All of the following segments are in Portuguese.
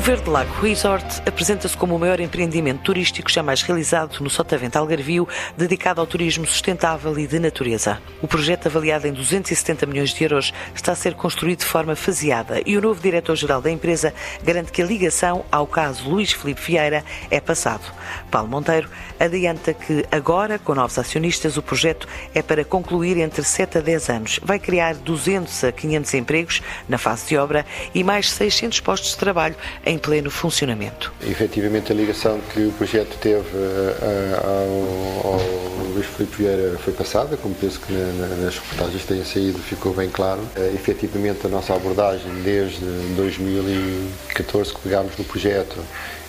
O Verde Lago Resort apresenta-se como o maior empreendimento turístico jamais realizado no Sotavento Algarvio, dedicado ao turismo sustentável e de natureza. O projeto, avaliado em 270 milhões de euros, está a ser construído de forma faseada e o novo diretor-geral da empresa garante que a ligação ao caso Luís Filipe Vieira é passado. Paulo Monteiro adianta que agora, com novos acionistas, o projeto é para concluir entre 7 a 10 anos. Vai criar 200 a 500 empregos na fase de obra e mais 600 postos de trabalho pleno funcionamento. Efetivamente, a ligação que o projeto teve uh, ao, ao Luís Filipe Vieira foi passada, como penso que na, na, nas reportagens têm saído, ficou bem claro. Uh, efetivamente, a nossa abordagem desde 2014 que pegámos no projeto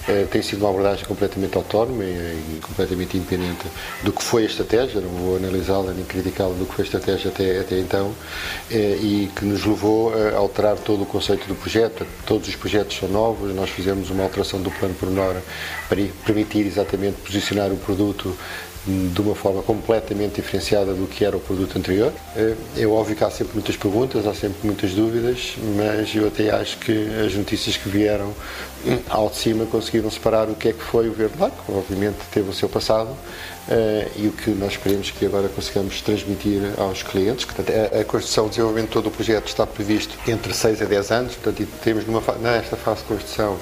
eh, tem sido uma abordagem completamente autónoma e, completamente independente do que foi a estratégia, não vou analisá-la nem criticá-la do que foi a estratégia até, até então, eh, e que nos levou a alterar todo o conceito do projeto. Todos os projetos são novos, nós fizemos uma alteração do plano pormenor para permitir exatamente posicionar o produto de uma forma completamente diferenciada do que era o produto anterior. É, é óbvio que há sempre muitas perguntas, há sempre muitas dúvidas, mas eu até acho que as notícias que vieram ao de cima conseguiram separar o que é que foi o Verde Lago, obviamente teve o seu passado, Uh, e o que nós queremos que agora consigamos transmitir aos clientes. A, construção, o desenvolvimento de todo o projeto está previsto entre 6 a 10 anos, portanto, temos numa, nesta fase de construção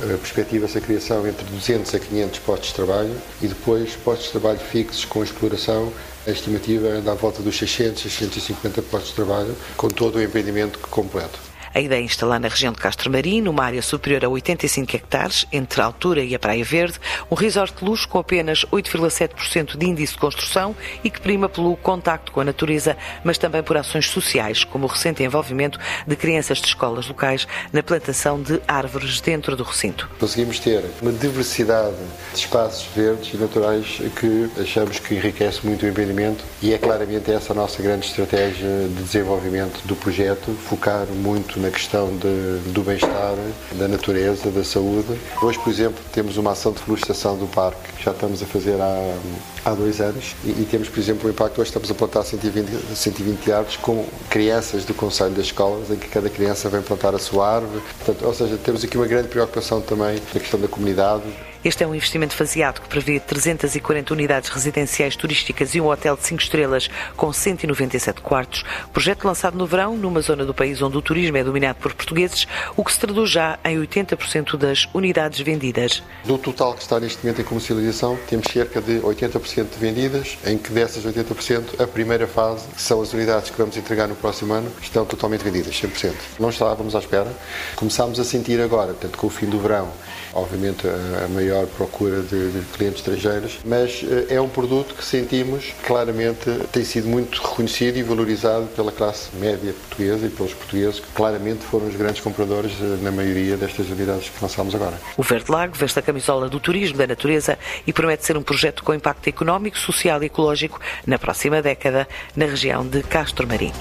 perspectiva-se a criação entre 200 a 500 postos de trabalho e depois postos de trabalho fixos com exploração. A estimativa anda à volta dos 600, 650 postos de trabalho, com todo o empreendimento completo. A ideia é instalar na região de Castro Marim, numa área superior a 85 hectares, entre a altura e a Praia Verde, um resort de luxo com apenas 8,7% de índice de construção e que prima pelo contacto com a natureza, mas também por ações sociais, como o recente envolvimento de crianças de escolas locais na plantação de árvores dentro do recinto. Conseguimos ter uma diversidade de espaços verdes e naturais que achamos que enriquece muito o empreendimento e é claramente essa a nossa grande estratégia de desenvolvimento do projeto, focar muito na questão de, do bem-estar, da natureza, da saúde. Hoje, por exemplo, temos uma ação de florestação do parque que já estamos a fazer há, há dois anos e, e temos, por exemplo, o impacto. Hoje estamos a plantar 120, 120 árvores com crianças do Conselho das Escolas, em que cada criança vem plantar a sua árvore. Portanto, ou seja, temos aqui uma grande preocupação também na questão da comunidade. Este é um investimento faseado que prevê 340 unidades residenciais turísticas e um hotel de 5 estrelas com 197 quartos. Projeto lançado no verão, numa zona do país onde o turismo é dominado por portugueses, o que se traduz já em 80% das unidades vendidas. Do total que está neste momento em comercialização, temos cerca de 80% vendidas, em que dessas 80%, a primeira fase, que são as unidades que vamos entregar no próximo ano, estão totalmente vendidas, 100%. Não estávamos à espera. Começámos a sentir agora, portanto, com o fim do verão, obviamente a maior procura de, de clientes estrangeiros, mas eh, é um produto que sentimos claramente tem sido muito reconhecido e valorizado pela classe média portuguesa e pelos portugueses, que claramente foram os grandes compradores eh, na maioria destas unidades que lançámos agora. O Verde Lago veste a camisola do turismo da natureza e promete ser um projeto com impacto económico, social e ecológico na próxima década na região de Castro Marim.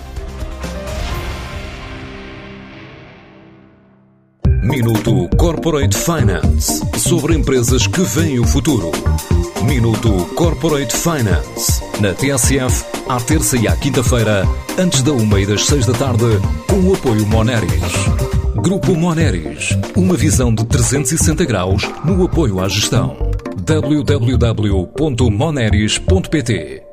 Minuto Corporate Finance sobre empresas que veem o futuro. Minuto Corporate Finance na TSF, à terça e à quinta-feira, antes da uma e das seis da tarde, com o apoio Moneris. Grupo Moneris, uma visão de 360 graus no apoio à gestão. www.moneris.pt